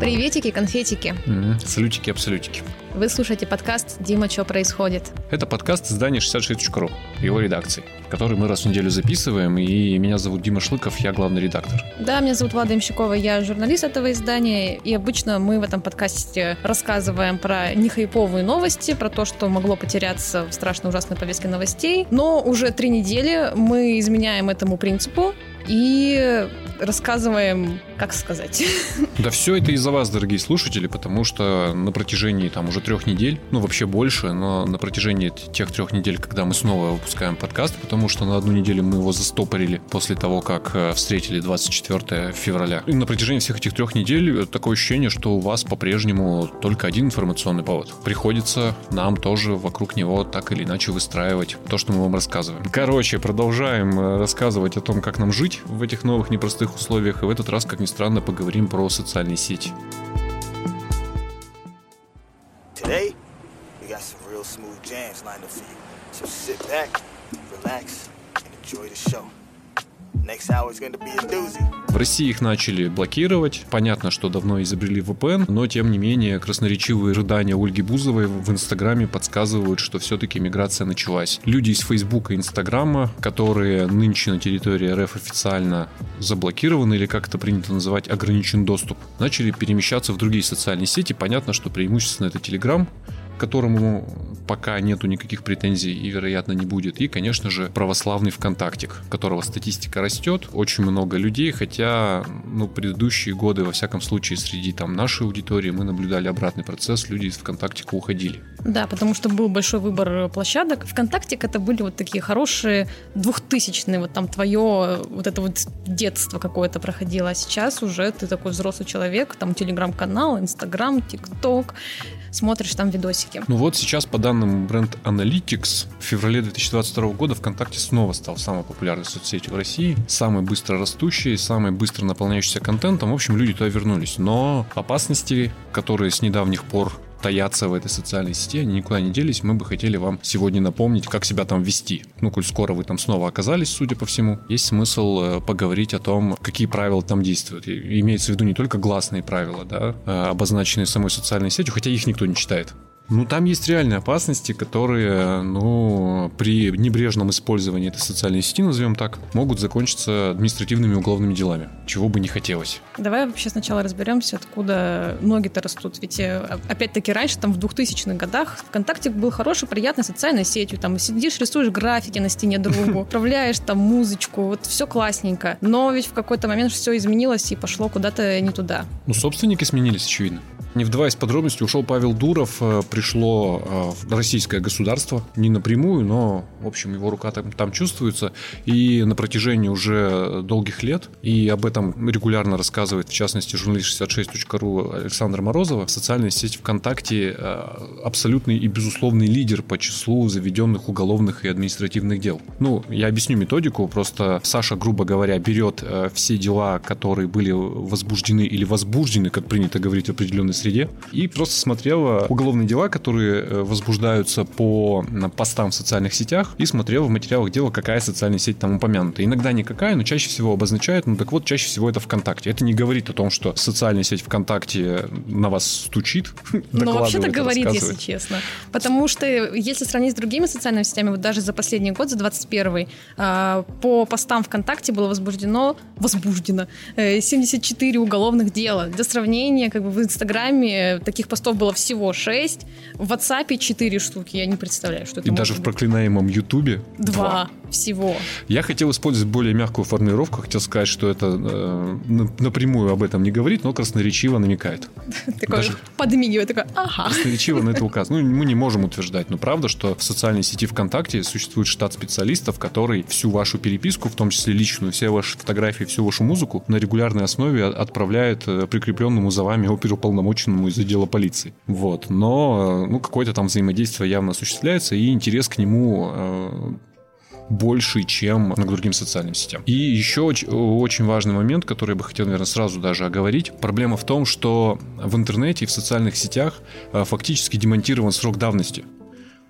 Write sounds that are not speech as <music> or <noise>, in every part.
Приветики, конфетики. М, Салютики, абсолютики. Вы слушаете подкаст «Дима, что происходит?». Это подкаст издания 66.ru, его редакции, который мы раз в неделю записываем, и меня зовут Дима Шлыков, я главный редактор. Да, меня зовут Влада Имщикова, я журналист этого издания, и обычно мы в этом подкасте рассказываем про нехайповые новости, про то, что могло потеряться в страшно ужасной повестке новостей. Но уже три недели мы изменяем этому принципу и рассказываем, как сказать, Да все это из-за вас, дорогие слушатели, потому что на протяжении там уже трех недель, ну вообще больше, но на протяжении тех трех недель, когда мы снова выпускаем подкаст, потому что на одну неделю мы его застопорили после того, как э, встретили 24 февраля. И на протяжении всех этих трех недель такое ощущение, что у вас по-прежнему только один информационный повод. Приходится нам тоже вокруг него так или иначе выстраивать то, что мы вам рассказываем. Короче, продолжаем э, рассказывать о том, как нам жить в этих новых непростых условиях. И в этот раз, как ни странно, поговорим про социальные сети. Today, we got some real smooth jams lined up for you. So sit back, relax, and enjoy the show. В России их начали блокировать. Понятно, что давно изобрели VPN, но тем не менее красноречивые рыдания Ольги Бузовой в Инстаграме подсказывают, что все-таки миграция началась. Люди из Фейсбука и Инстаграма, которые нынче на территории РФ официально заблокированы или как это принято называть ограничен доступ, начали перемещаться в другие социальные сети. Понятно, что преимущественно это Телеграм, которому пока нету никаких претензий и, вероятно, не будет. И, конечно же, православный ВКонтактик, которого статистика растет. Очень много людей, хотя, ну, предыдущие годы, во всяком случае, среди там нашей аудитории мы наблюдали обратный процесс, люди из ВКонтактика уходили. Да, потому что был большой выбор площадок. ВКонтактик это были вот такие хорошие двухтысячные, вот там твое вот это вот детство какое-то проходило. А сейчас уже ты такой взрослый человек, там телеграм-канал, инстаграм, тикток, смотришь там видосики. Ну вот сейчас по данным бренд Analytics в феврале 2022 года ВКонтакте снова стал самой популярной соцсетью в России, самой быстро растущей, самой быстро наполняющейся контентом. В общем, люди туда вернулись. Но опасности, которые с недавних пор таятся в этой социальной сети, они никуда не делись. Мы бы хотели вам сегодня напомнить, как себя там вести. Ну, коль скоро вы там снова оказались, судя по всему, есть смысл э, поговорить о том, какие правила там действуют. И Имеется в виду не только гласные правила, да, э, обозначенные самой социальной сетью, хотя их никто не читает. Ну, там есть реальные опасности, которые, ну, при небрежном использовании этой социальной сети, назовем так, могут закончиться административными уголовными делами, чего бы не хотелось. Давай вообще сначала разберемся, откуда ноги-то растут. Ведь, э, опять-таки, раньше, там, в 2000-х годах ВКонтакте был хорошей, приятной социальной сетью. Там сидишь, рисуешь графики на стене другу, <laughs> отправляешь там музычку, вот все классненько. Но ведь в какой-то момент все изменилось и пошло куда-то не туда. Ну, собственники сменились, очевидно. Не вдаваясь в подробности, ушел Павел Дуров, э, пришло э, в российское государство, не напрямую, но, в общем, его рука там, там чувствуется, и на протяжении уже долгих лет, и об этом регулярно рассказывает, в частности, журналист 66.ru Александр Морозова, социальная сеть ВКонтакте э, абсолютный и безусловный лидер по числу заведенных уголовных и административных дел. Ну, я объясню методику, просто Саша, грубо говоря, берет э, все дела, которые были возбуждены или возбуждены, как принято говорить в определенной среде, и просто смотрела уголовные дела, которые э, возбуждаются по постам в социальных сетях, и смотрела в материалах дела, какая социальная сеть там упомянута. Иногда никакая, но чаще всего обозначает, ну так вот, чаще всего это ВКонтакте. Это не говорит о том, что социальная сеть ВКонтакте на вас стучит. <laughs> Но вообще-то говорит, если честно. Потому что если сравнить с другими социальными сетями, вот даже за последний год, за 21 а, по постам ВКонтакте было возбуждено, возбуждено э, 74 уголовных дела. Для сравнения, как бы в Инстаграме таких постов было всего 6, в WhatsApp 4 штуки. Я не представляю, что это И даже в быть. проклинаемом Ютубе Два всего. Я хотел использовать более мягкую формулировку, хотел сказать, что это э, на- напрямую об этом не говорит, но красноречиво намекает. <laughs> Такой Даже- подмигивает, такой, ага. Красноречиво на это <laughs> указано. Ну, мы не можем утверждать, но правда, что в социальной сети ВКонтакте существует штат специалистов, который всю вашу переписку, в том числе личную, все ваши фотографии, всю вашу музыку на регулярной основе от- отправляет э, прикрепленному за вами оперуполномоченному из отдела полиции. Вот. Но, э, ну, какое-то там взаимодействие явно осуществляется, и интерес к нему э, больше, чем к другим социальным сетям. И еще оч- очень важный момент, который я бы хотел, наверное, сразу даже оговорить. Проблема в том, что в интернете и в социальных сетях э, фактически демонтирован срок давности.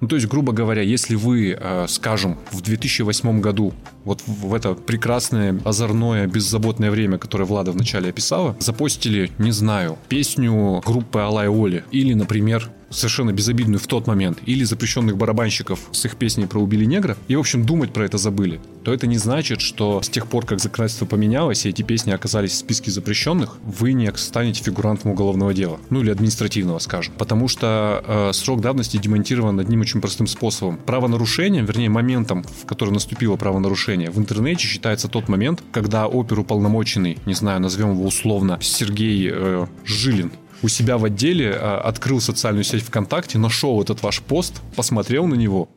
Ну, то есть, грубо говоря, если вы, скажем, в 2008 году, вот в это прекрасное, озорное, беззаботное время, которое Влада вначале описала, запостили, не знаю, песню группы Алай Оли или, например, совершенно безобидную в тот момент, или запрещенных барабанщиков с их песней про убили негра, и, в общем, думать про это забыли, то это не значит, что с тех пор, как законодательство поменялось, и эти песни оказались в списке запрещенных, вы не станете фигурантом уголовного дела. Ну или административного, скажем. Потому что э, срок давности демонтирован одним очень простым способом. Правонарушением, вернее, моментом, в который наступило правонарушение, в интернете считается тот момент, когда оперуполномоченный, не знаю, назовем его условно, Сергей э, Жилин, у себя в отделе а, открыл социальную сеть ВКонтакте, нашел этот ваш пост, посмотрел на него,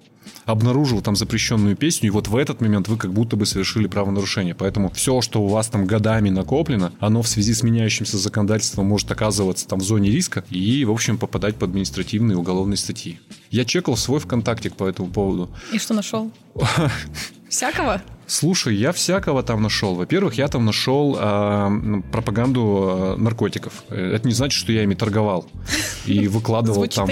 обнаружил там запрещенную песню, и вот в этот момент вы как будто бы совершили правонарушение. Поэтому все, что у вас там годами накоплено, оно в связи с меняющимся законодательством может оказываться там в зоне риска и, в общем, попадать под административные и уголовные статьи. Я чекал свой ВКонтакте по этому поводу. И что нашел? <laughs> Всякого? Слушай, я всякого там нашел. Во-первых, я там нашел э, пропаганду э, наркотиков. Это не значит, что я ими торговал <laughs> и выкладывал там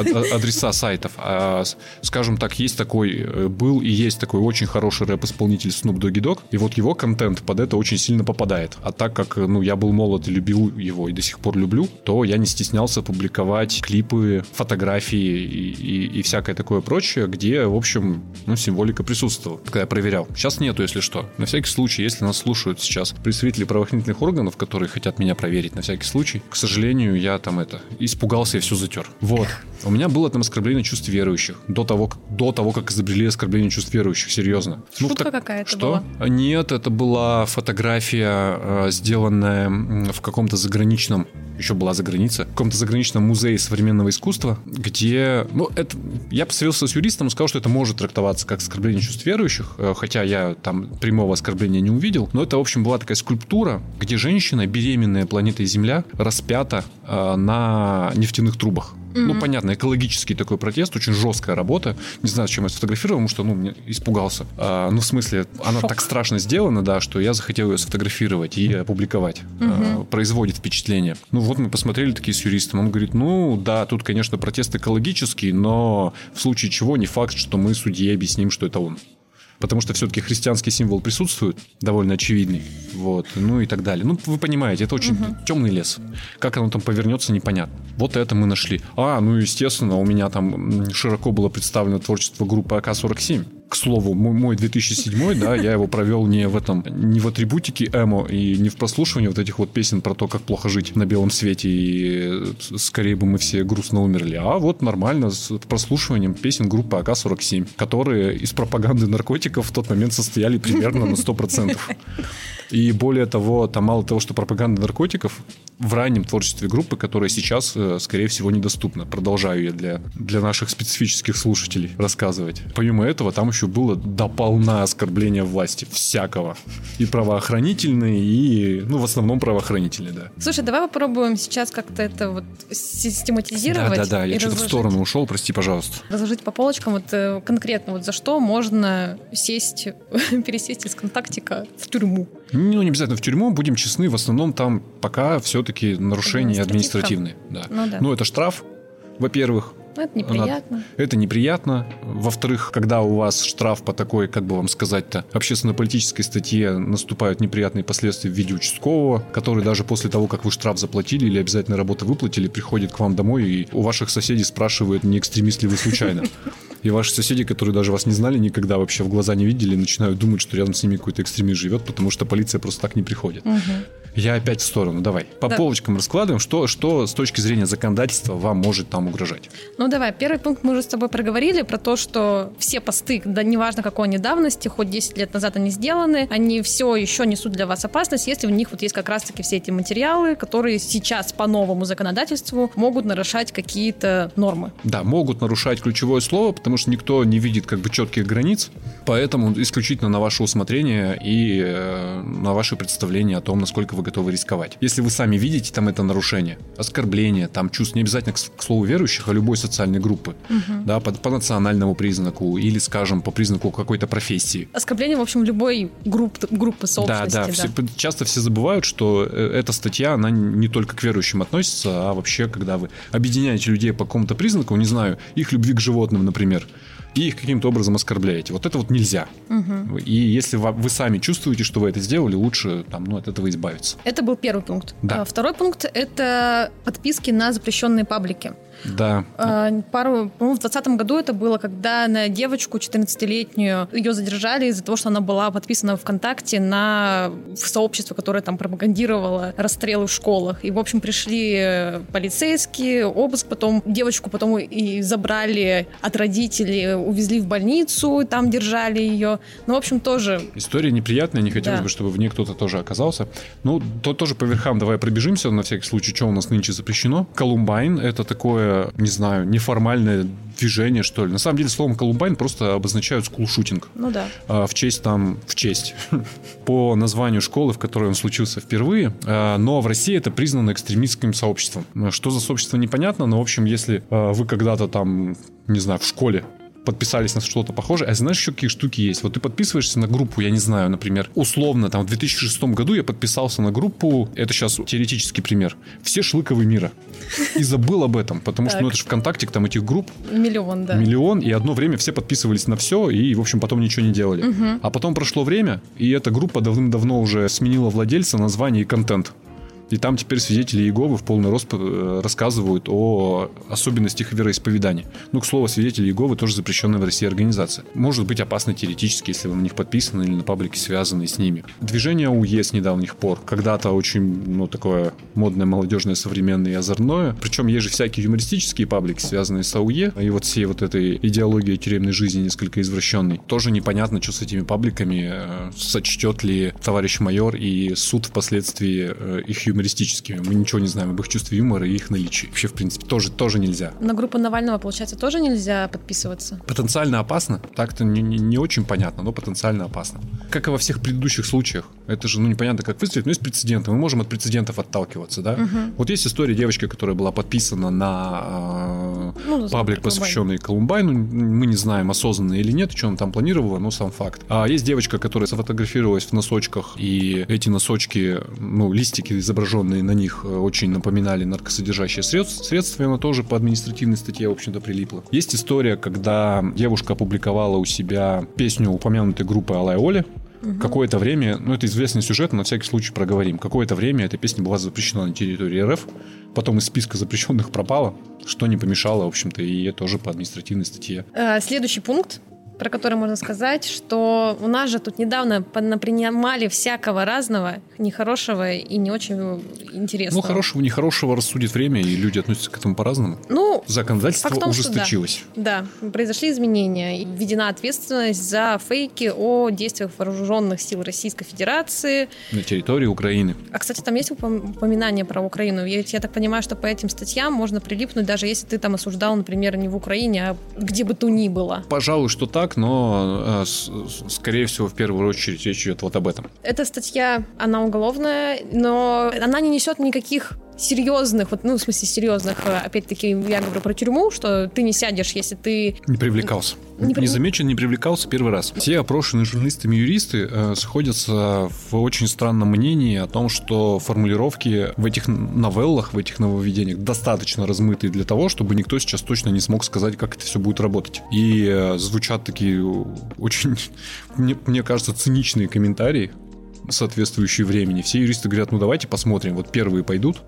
ад- адреса сайтов. А, скажем так, есть такой, э, был и есть такой очень хороший рэп-исполнитель Snoop Doggy Dogg, и вот его контент под это очень сильно попадает. А так как, ну, я был молод и любил его, и до сих пор люблю, то я не стеснялся публиковать клипы, фотографии и, и- и всякое такое прочее, где, в общем, ну, символика присутствовала, когда я проверял. Сейчас нету, если что. На всякий случай, если нас слушают сейчас представители правоохранительных органов, которые хотят меня проверить, на всякий случай, к сожалению, я там это, испугался и все затер. Вот. У меня было там оскорбление чувств верующих. До того, до того, как изобрели оскорбление чувств верующих, серьезно. Ну, Шутка так- какая-то Что? была. Нет, это была фотография, э, сделанная в каком-то заграничном, еще была за граница, в каком-то заграничном музее современного искусства, где, ну, это, я посоветовался с юристом, сказал, что это может трактоваться как оскорбление чувств верующих, э, хотя я там прямого оскорбления не увидел, но это, в общем, была такая скульптура, где женщина, беременная планетой Земля, распята э, на нефтяных трубах. Ну, понятно, экологический такой протест, очень жесткая работа. Не знаю, зачем я сфотографировал, потому что, ну, мне испугался. А, ну, в смысле, она Шок. так страшно сделана, да, что я захотел ее сфотографировать и опубликовать. А, производит впечатление. Ну, вот мы посмотрели такие с юристом. Он говорит, ну, да, тут, конечно, протест экологический, но в случае чего не факт, что мы судье объясним, что это он. Потому что все-таки христианский символ присутствует, довольно очевидный. Вот, ну и так далее. Ну, вы понимаете, это очень темный лес. Как оно там повернется, непонятно. Вот это мы нашли. А, ну, естественно, у меня там широко было представлено творчество группы АК-47. К слову, мой, мой 2007, да, я его провел не в этом, не в атрибутике эмо и не в прослушивании вот этих вот песен про то, как плохо жить на белом свете и э, скорее бы мы все грустно умерли, а вот нормально с прослушиванием песен группы АК-47, которые из пропаганды наркотиков в тот момент состояли примерно на 100%. <laughs> И более того, там мало того, что пропаганда наркотиков в раннем творчестве группы, которая сейчас, э, скорее всего, недоступна. Продолжаю я для, для наших специфических слушателей рассказывать. Помимо этого, там еще было дополна оскорбление власти всякого. И правоохранительные, и, ну, в основном правоохранительные, да. Слушай, давай попробуем сейчас как-то это вот систематизировать. Да-да-да, я что-то в разложить. сторону ушел, прости, пожалуйста. разложить по полочкам вот э, конкретно вот за что можно сесть, <laughs> пересесть из контактика в тюрьму. Ну, не обязательно в тюрьму, будем честны, в основном там пока все-таки нарушения административные. Да. Ну да. Ну, это штраф, во-первых. Ну, это неприятно. Это неприятно. Во-вторых, когда у вас штраф по такой, как бы вам сказать-то, общественно-политической статье наступают неприятные последствия в виде участкового, который даже после того, как вы штраф заплатили или обязательно работу выплатили, приходит к вам домой и у ваших соседей спрашивает, не экстремист ли вы случайно. <laughs> И ваши соседи, которые даже вас не знали никогда, вообще в глаза не видели, начинают думать, что рядом с ними какой-то экстремист живет, потому что полиция просто так не приходит. Я опять в сторону, давай. По Да. полочкам раскладываем, что, что с точки зрения законодательства вам может там угрожать. Ну давай, первый пункт мы уже с тобой проговорили про то, что все посты, да неважно какой они давности, хоть 10 лет назад они сделаны, они все еще несут для вас опасность, если в них вот есть как раз-таки все эти материалы, которые сейчас по новому законодательству могут нарушать какие-то нормы. Да, могут нарушать ключевое слово, потому что никто не видит как бы четких границ, поэтому исключительно на ваше усмотрение и э, на ваше представление о том, насколько вы готовы рисковать. Если вы сами видите там это нарушение, оскорбление, там чувство не обязательно к, к слову верующих, а любой социальной группы, угу. да, по, по национальному признаку или, скажем, по признаку какой-то профессии. Оскорбление, в общем, любой групп, группы сообщества. Да, да, Все, часто все забывают, что э, эта статья, она не только к верующим относится, а вообще, когда вы объединяете людей по какому-то признаку, не знаю, их любви к животным, например, и их каким-то образом оскорбляете. Вот это вот нельзя. Угу. И если вы сами чувствуете, что вы это сделали, лучше там, ну, от этого избавиться. Это был первый пункт. Да. А второй пункт – это подписки на запрещенные паблики. Да. А, пару, по-моему, в 2020 году это было, когда на девочку 14-летнюю ее задержали из-за того, что она была подписана ВКонтакте на в сообщество, которое там пропагандировало расстрелы в школах. И, в общем, пришли полицейские, обыск, потом девочку потом и забрали от родителей, увезли в больницу, там держали ее. Ну, в общем, тоже... История неприятная, не хотелось да. бы, чтобы в ней кто-то тоже оказался. Ну, то тоже по верхам давай пробежимся, на всякий случай, что у нас нынче запрещено. Колумбайн — это такое не знаю, неформальное движение, что ли. На самом деле, словом Колумбайн просто обозначают скулшутинг. Ну да. А, в честь там, в честь, <laughs> по названию школы, в которой он случился впервые. А, но в России это признано экстремистским сообществом. Что за сообщество, непонятно, но, в общем, если а, вы когда-то там, не знаю, в школе подписались на что-то похожее. А знаешь, еще какие штуки есть? Вот ты подписываешься на группу, я не знаю, например, условно, там, в 2006 году я подписался на группу, это сейчас теоретический пример, все шлыковы мира. И забыл об этом, потому что, ну, это же ВКонтакте, там этих групп... Миллион, да. Миллион, и одно время все подписывались на все, и, в общем, потом ничего не делали. А потом прошло время, и эта группа давным-давно уже сменила владельца, название и контент. И там теперь свидетели Иеговы в полный рост э, рассказывают о особенностях вероисповедания. Ну, к слову, свидетели Иеговы тоже запрещенная в России организация. Может быть опасно теоретически, если вы на них подписаны или на паблике связаны с ними. Движение УЕ с недавних пор. Когда-то очень, ну, такое модное, молодежное, современное и озорное. Причем есть же всякие юмористические паблики, связанные с АУЕ. И вот всей вот этой идеологией тюремной жизни несколько извращенной. Тоже непонятно, что с этими пабликами э, сочтет ли товарищ майор и суд впоследствии э, их юмористическими. Мы ничего не знаем об их чувстве юмора и их наличии. Вообще, в принципе, тоже, тоже нельзя. На группу Навального, получается, тоже нельзя подписываться? Потенциально опасно. Так-то не, не, не очень понятно, но потенциально опасно. Как и во всех предыдущих случаях. Это же, ну, непонятно, как выстрелить, но есть прецеденты. Мы можем от прецедентов отталкиваться, да? Угу. Вот есть история девочки, которая была подписана на э, ну, паблик, посвященный Колумбайну. Мы не знаем, осознанно или нет, что она там планировала, но сам факт. А есть девочка, которая сфотографировалась в носочках, и эти носочки, ну, листики изображены изображенные на них э, очень напоминали наркосодержащие средства, и она тоже по административной статье, в общем-то, прилипла. Есть история, когда девушка опубликовала у себя песню упомянутой группы Алая Оли, Угу. Какое-то время, ну это известный сюжет, но на всякий случай проговорим. Какое-то время эта песня была запрещена на территории РФ, потом из списка запрещенных пропала, что не помешало, в общем-то, и тоже по административной статье. Э, следующий пункт про который можно сказать, что у нас же тут недавно напринимали всякого разного, нехорошего и не очень интересного. Ну, хорошего, нехорошего рассудит время, и люди относятся к этому по-разному. Ну, Законодательство том, ужесточилось. Да, да, произошли изменения. Введена ответственность за фейки о действиях вооруженных сил Российской Федерации. На территории Украины. А, кстати, там есть упоминание про Украину. Я, я так понимаю, что по этим статьям можно прилипнуть, даже если ты там осуждал, например, не в Украине, а где бы то ни было. Пожалуй, что так так, но, э, скорее всего, в первую очередь речь идет вот об этом. Эта статья, она уголовная, но она не несет никаких серьезных, вот, ну, в смысле серьезных, э, опять-таки, я говорю про тюрьму, что ты не сядешь, если ты... Не привлекался. Не, не замечен, не привлекался первый раз. Все опрошенные журналистами юристы э, сходятся в очень странном мнении о том, что формулировки в этих новеллах, в этих нововведениях достаточно размытые для того, чтобы никто сейчас точно не смог сказать, как это все будет работать. И э, звучат такие очень, <laughs> мне, мне кажется, циничные комментарии, соответствующие времени. Все юристы говорят, ну давайте посмотрим, вот первые пойдут,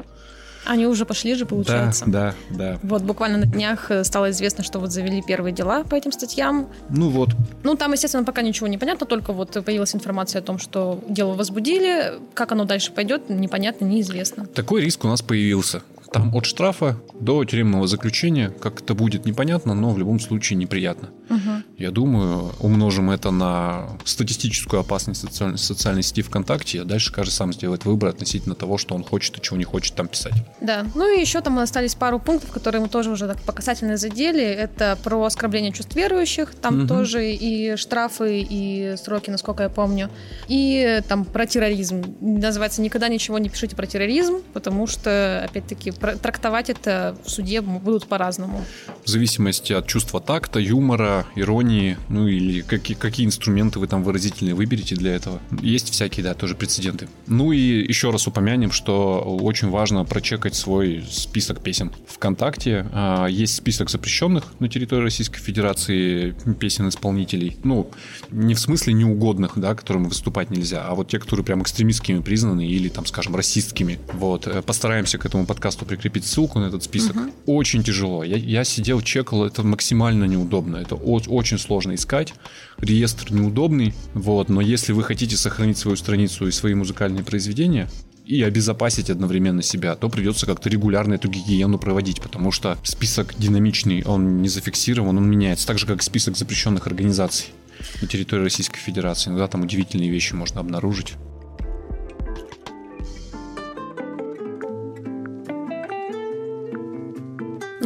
они уже пошли же, получается. Да, да, да. Вот буквально на днях э, стало известно, что вот завели первые дела по этим статьям. Ну вот. Ну там, естественно, пока ничего не понятно, только вот появилась информация о том, что дело возбудили. Как оно дальше пойдет, непонятно, неизвестно. Такой риск у нас появился Там от штрафа до тюремного заключения. Как это будет, непонятно, но в любом случае неприятно. Угу. Я думаю, умножим это на статистическую опасность социальной, социальной сети ВКонтакте, а дальше каждый сам сделает выбор относительно того, что он хочет и чего не хочет там писать. Да, ну и еще там остались пару пунктов, которые мы тоже уже так по касательной задели. Это про оскорбление чувств верующих, там Мгм. тоже и штрафы, и сроки, насколько я помню. И там про терроризм. Называется «Никогда ничего не пишите про терроризм», потому что, опять-таки, трактовать это в суде будут по-разному. В зависимости от чувства такта, юмора, иронии, ну или какие, какие инструменты вы там выразительные выберете для этого. Есть всякие, да, тоже прецеденты. Ну и еще раз упомянем, что очень важно прочекать свой список песен. ВКонтакте а, есть список запрещенных на территории Российской Федерации песен-исполнителей. Ну, не в смысле неугодных, да, которым выступать нельзя, а вот те, которые прям экстремистскими признаны или, там, скажем, расистскими. Вот. Э, Постараемся к этому подкасту прикрепить ссылку на этот список. Очень тяжело. Я, я сидел, чекал, это максимально неудобно. Это о- очень сложно искать. Реестр неудобный, вот. Но если вы хотите сохранить свою страницу и свои музыкальные произведения, и обезопасить одновременно себя, то придется как-то регулярно эту гигиену проводить, потому что список динамичный, он не зафиксирован, он меняется, так же как список запрещенных организаций на территории Российской Федерации. Иногда там удивительные вещи можно обнаружить.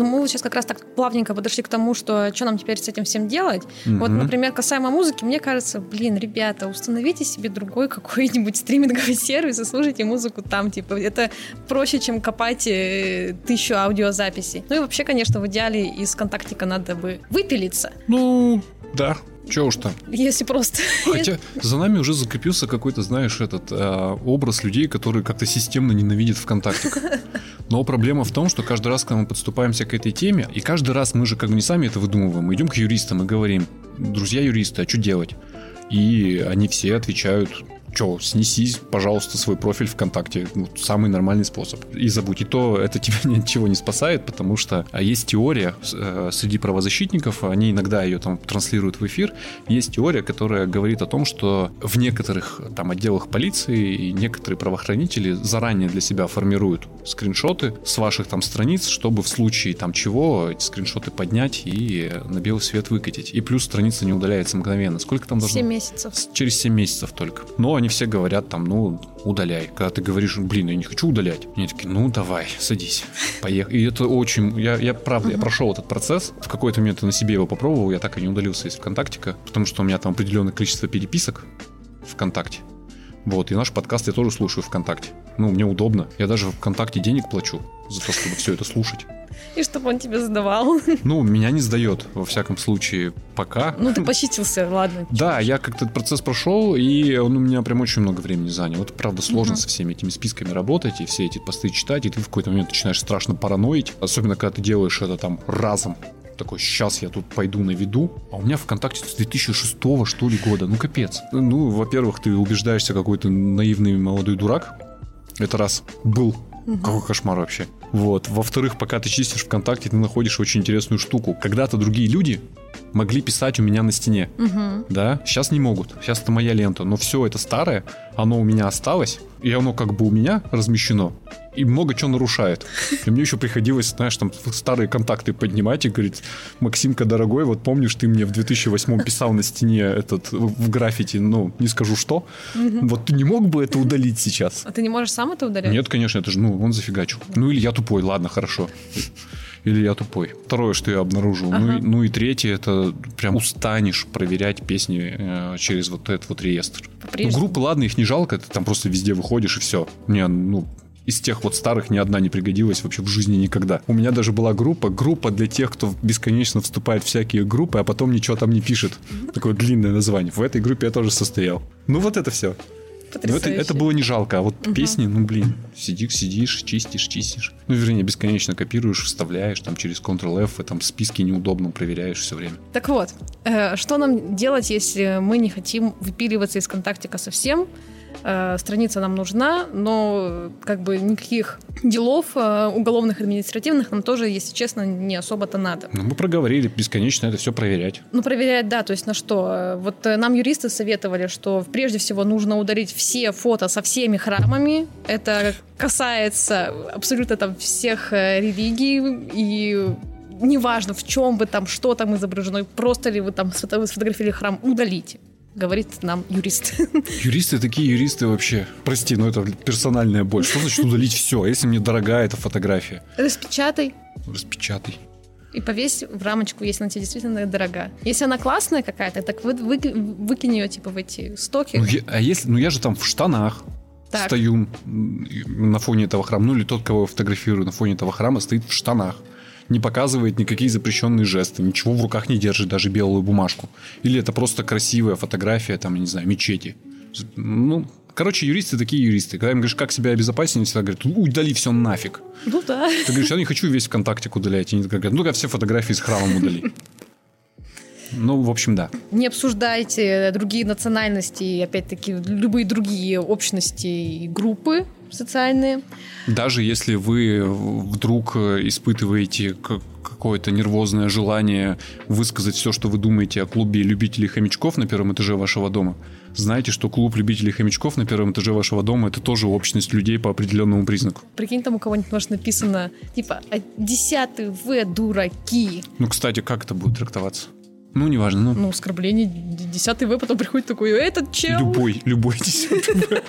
Ну, мы вот сейчас как раз так плавненько подошли к тому, что что нам теперь с этим всем делать. Вот, Мгм. например, касаемо музыки, мне кажется, блин, ребята, установите себе другой какой-нибудь стриминговый <laughs> сервис и слушайте музыку там, типа, это проще, чем копать э, тысячу аудиозаписей. Ну и вообще, конечно, в идеале из контактика надо бы выпилиться, Ну, да, чё уж там. если просто... Хотя <laughs> за нами уже закрепился какой-то, знаешь, этот э, образ людей, которые как-то системно ненавидят ВКонтакте. <laughs> Но проблема в том, что каждый раз, когда мы подступаемся к этой теме, и каждый раз мы же как бы не сами это выдумываем, мы идем к юристам и говорим, друзья юристы, а что делать? И они все отвечают, что, снеси, пожалуйста, свой профиль ВКонтакте. Ну, самый нормальный способ. И забудь. И то это <laughs> тебя ничего не спасает, потому что а есть теория э, среди правозащитников, они иногда ее там транслируют в эфир. Есть теория, которая говорит о том, что в некоторых там отделах полиции и некоторые правоохранители заранее для себя формируют скриншоты с ваших там страниц, чтобы в случае там чего эти скриншоты поднять и на белый свет выкатить. И плюс страница не удаляется мгновенно. Сколько там должно 7 месяцев. через 7 месяцев только. Но они все говорят там, ну, удаляй. Когда ты говоришь, блин, я не хочу удалять. Они такие, ну, давай, садись, поехали. И это очень... Я, я правда, я прошел этот процесс. В какой-то момент я на себе его попробовал, я так и не удалился из ВКонтактика, потому что у меня там определенное количество переписок ВКонтакте. Вот, и наш подкаст я тоже слушаю ВКонтакте. Ну, мне удобно. Я даже ВКонтакте денег плачу за то, чтобы все это слушать. <laughs> И чтобы он тебе задавал. <laughs> Ну, меня не сдает, во всяком случае, пока. Ну, ты <laughs> пощитился, ладно. Да, я как-то этот процесс прошел, и он у меня прям очень много времени занял. Вот правда сложно со всеми этими списками работать и все эти посты читать, и ты в какой-то момент начинаешь страшно параноить, особенно когда ты делаешь это там разом. Такой, сейчас я тут пойду на виду, а у меня ВКонтакте с 2006 что ли года, ну капец. Ну, во-первых, ты убеждаешься какой-то наивный молодой дурак, это раз был. Какой кошмар вообще. Вот. Во-вторых, пока ты чистишь ВКонтакте, ты находишь очень интересную штуку. Когда-то другие люди могли писать у меня на стене. Мгм. Да, сейчас не могут. Сейчас это моя лента. Но все это старое, оно у меня осталось, и оно как бы у меня размещено. И много чего нарушает. И мне еще приходилось, знаешь, там старые контакты поднимать и говорить, Максимка, дорогой, вот помнишь, ты мне в 2008 писал на стене этот в граффити, ну, не скажу что. Вот ты не мог бы это удалить сейчас? А ты не можешь сам это удалять? Нет, конечно, это же, ну, он зафигачил. Ну, или я тупой, ладно, хорошо. Или я тупой. Второе, что я обнаружил. Ну, Ага. и, ну и третье, это прям устанешь проверять песни э, через вот этот вот реестр. Ну, группы, ладно, их не жалко, ты там просто везде выходишь и все. Не, ну, из тех вот старых ни одна не пригодилась вообще в жизни никогда. У меня даже была группа, группа для тех, кто бесконечно вступает в всякие группы, а потом ничего там не пишет. Такое длинное название. В этой группе я тоже состоял. Ну вот это все. Ну, это, Потрясающе. это было не жалко, а вот песни, ну блин, сидишь, сидишь, чистишь, чистишь. Ну, вернее, бесконечно копируешь, вставляешь там через Ctrl-F, и там списки неудобно проверяешь все время. Так вот, э, что нам делать, если мы не хотим выпиливаться из контактика совсем? Э, страница нам нужна, но как бы никаких делов э, уголовных, административных нам тоже, если честно, не особо-то надо. Ну, мы проговорили бесконечно это все проверять. Ну, проверять, да, то есть на что? Вот э, нам юристы советовали, что прежде всего нужно удалить все фото со всеми храмами. Это касается абсолютно там всех э, религий и неважно, в чем вы там, что там изображено, просто ли вы там сфото- сфотографировали храм, удалите говорит нам юрист. <laughs> Юристы такие юристы вообще. Прости, но это персональная боль. Что значит удалить все, если мне дорогая эта фотография? Распечатай Распечатай. и повесь в рамочку, если она тебе действительно дорога. Если она классная какая-то, так вы, вы- выкинь ее типа в эти стоки. Ну, я- а если, ну я же там в штанах Так. стою на фоне этого храма, ну или тот, кого я фотографирую на фоне этого храма, стоит в штанах. Не показывает никакие запрещенные жесты, ничего в руках не держит, даже белую бумажку. Или это просто красивая фотография, там, не знаю, мечети. Ну, короче, юристы такие юристы. Когда им говоришь, как себя обезопасить, они всегда говорят, удали все нафиг. Ну да. Ты говоришь, я не хочу весь ВКонтактик удалять. И они говорят, ну-ка все фотографии с храмом удали. Ну, в общем, да. Не обсуждайте другие национальности опять-таки, любые другие общности и группы социальные. Даже если вы вдруг испытываете какое-то нервозное желание высказать все, что вы думаете о клубе любителей хомячков на первом этаже вашего дома, знайте, что клуб любителей хомячков на первом этаже вашего дома это тоже общность людей по определенному признаку. Прикинь, там у кого-нибудь может написано, типа, «А десятый В дураки. Ну, кстати, как это будет трактоваться? Ну, неважно, ну, Ну, оскорбление, десятый В потом приходит такой, этот чел. любой, любой десятый. <laughs>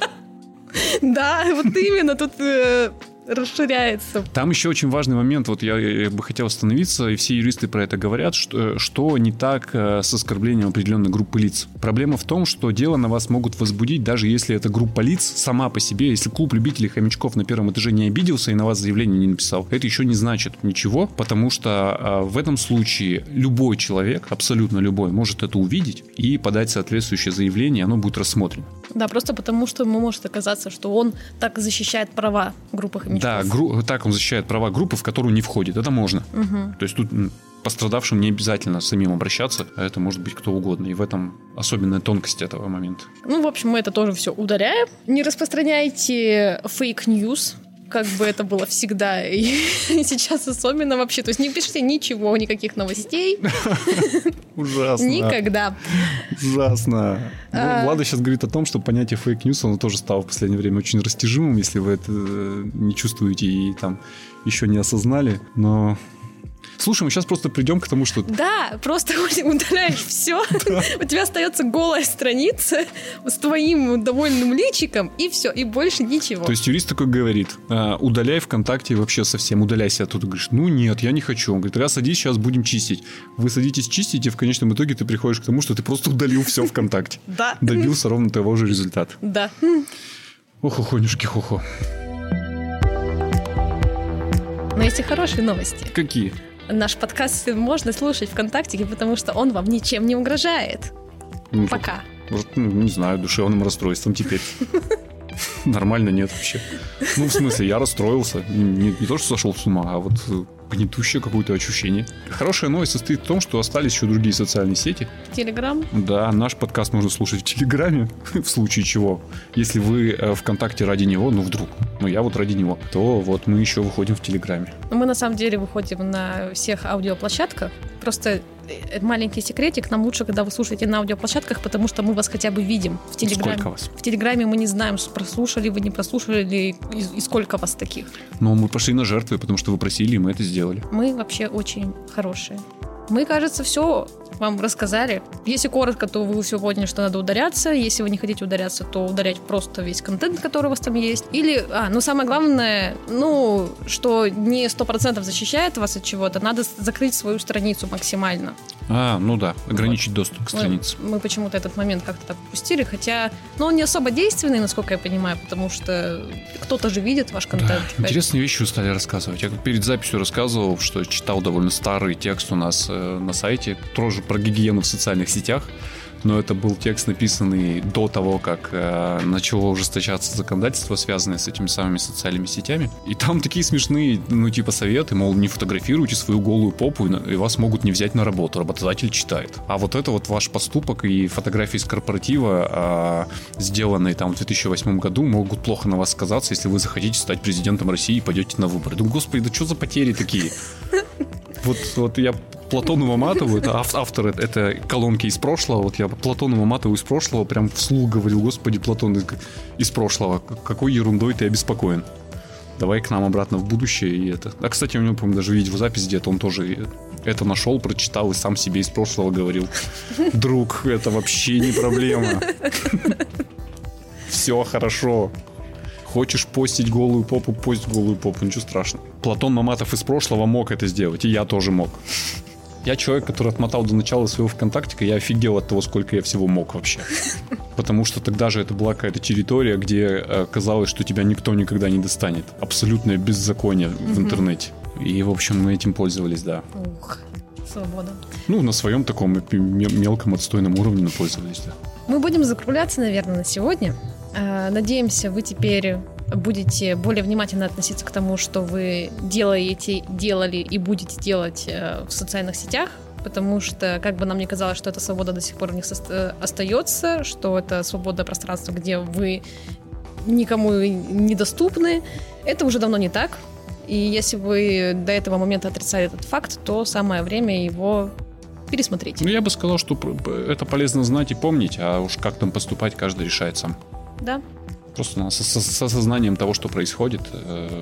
Да, вот именно, тут э, расширяется. Там еще очень важный момент, вот я, я бы хотел остановиться, и все юристы про это говорят, что, что не так э, с оскорблением определенной группы лиц. Проблема в том, что дело на вас могут возбудить, даже если эта группа лиц сама по себе, если клуб любителей хомячков на первом этаже не обиделся и на вас заявление не написал, это еще не значит ничего, потому что э, в этом случае любой человек, абсолютно любой, может это увидеть и подать соответствующее заявление, оно будет рассмотрено. Да, просто потому что ему может оказаться, что он так защищает права группы хомячков. Да, гру- так он защищает права группы, в которую не входит. Это можно. Мгм. То есть тут пострадавшим не обязательно самим обращаться, а это может быть кто угодно. И в этом особенная тонкость этого момента. Ну, в общем, мы это тоже все удаляем. Не распространяйте fake news, как бы это было всегда и <laughs> сейчас особенно вообще. То есть не пишите ничего, никаких новостей. <laughs> Ужасно. Никогда. Ужасно. Ну, А. Влада сейчас говорит о том, что понятие fake news, оно тоже стало в последнее время очень растяжимым, если вы это э, не чувствуете и там еще не осознали. Но... Слушай, мы сейчас просто придем к тому, что Да, просто <laughs> удаляешь все. У тебя остается голая страница с твоим довольным личиком, и все, и больше ничего. То есть юрист такой говорит, «А, удаляй ВКонтакте вообще совсем, удаляйся оттуда. Говоришь, ну нет, я не хочу. Он говорит, раз садись, сейчас будем чистить. Вы садитесь чистить, и в конечном итоге ты приходишь к тому, что ты просто удалил все ВКонтакте. <laughs> Да. Добился ровно того же результата. Да. Ох, охонюшки, хохо. Но есть и хорошие новости. Какие? Наш подкаст можно слушать ВКонтакте, потому что он вам ничем не угрожает. Ну, Пока. Может, ну, не знаю, душевным расстройством теперь. <laughs> <laughs> Нормально нет вообще. Ну, в смысле, я расстроился. Не, не то, что сошел с ума, а вот э, гнетущее какое-то ощущение. Хорошая новость состоит в том, что остались еще другие социальные сети. Телеграм. Да, наш подкаст можно слушать в Телеграме, <laughs> в случае чего. Если вы э, ВКонтакте ради него, ну вдруг, ну я вот ради него, то вот мы еще выходим в Телеграме. Мы на самом деле выходим на всех аудиоплощадках. Просто маленький секретик, нам лучше, когда вы слушаете на аудиоплощадках, потому что мы вас хотя бы видим в Телеграме. Сколько вас? В Телеграме мы не знаем, прослушали вы, не прослушали ли, и, и сколько вас таких. Но мы пошли на жертвы, потому что вы просили, и мы это сделали. Мы вообще очень хорошие. Мы, кажется, все вам рассказали. Если коротко, то вы все поняли, что надо ударяться. Если вы не хотите ударяться, то ударять просто весь контент, который у вас там есть. Или, а, ну самое главное, ну, что не сто процентов защищает вас от чего-то, надо закрыть свою страницу максимально. А, ну да, ограничить доступ к Мы- странице. Мы, почему-то этот момент как-то так упустили, хотя, ну, он не особо действенный, насколько я понимаю, потому что кто-то же видит ваш Да, контент. интересные вещи стали рассказывать. Я перед записью рассказывал, что читал довольно старый текст у нас э, на сайте, тоже про гигиену в социальных сетях. но это был текст, написанный до того, как э, начало ужесточаться законодательство, связанное с этими самыми социальными сетями. И там такие смешные, ну, типа, советы, мол, не фотографируйте свою голую попу, и, и вас могут не взять на работу, работодатель читает. А вот это вот ваш поступок и фотографии из корпоратива, э, сделанные там в 2008 году, могут плохо на вас сказаться, если вы захотите стать президентом России и пойдете на выборы. Думаю, господи, да что за потери такие? <laughs> Вот, вот я Платону Маматову, это автор это колонки из прошлого, вот я Платону Маматову из прошлого прям вслух говорил, господи, Платон из прошлого, какой ерундой ты обеспокоен. Давай к нам обратно в будущее и это. А, кстати, у него, по-моему, даже видеозапись где-то, он тоже это нашел, прочитал и сам себе из прошлого говорил. Друг, это вообще не проблема. Все хорошо. Хочешь постить голую попу, пость голую попу, ничего страшного. Платон Маматов из прошлого мог это сделать, и я тоже мог. Я человек, который отмотал до начала своего ВКонтактика, я офигел от того, сколько я всего мог вообще. <laughs> Потому что тогда же это была какая-то территория, где э, казалось, что тебя никто никогда не достанет. Абсолютное беззаконие в интернете. И, в общем, мы этим пользовались, да. Ух, свобода. Ну, на своем таком мелком отстойном уровне пользовались, да. Мы будем закругляться, наверное, на сегодня. Э, надеемся, вы теперь будете более внимательно относиться к тому, что вы делаете, делали и будете делать э, в социальных сетях, потому что, как бы нам ни казалось, что эта свобода до сих пор в них остается, что это свобода пространства, где вы никому недоступны, это уже давно не так. И если вы до этого момента отрицали этот факт, то самое время его пересмотреть. Ну, я бы сказал, что это полезно знать и помнить, а уж как там поступать, каждый решает сам. Да. Просто с, с, с осознанием того, что происходит, э,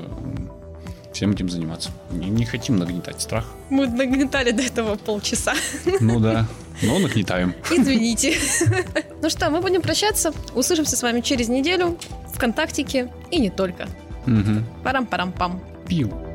всем этим заниматься. Не, не хотим нагнетать страх. Мы нагнетали до этого полчаса. Ну да, но нагнетаем. Извините. Ну что, мы будем прощаться. Услышимся с вами через неделю ВКонтактике и не только. Парам-парам-пам. Пиу.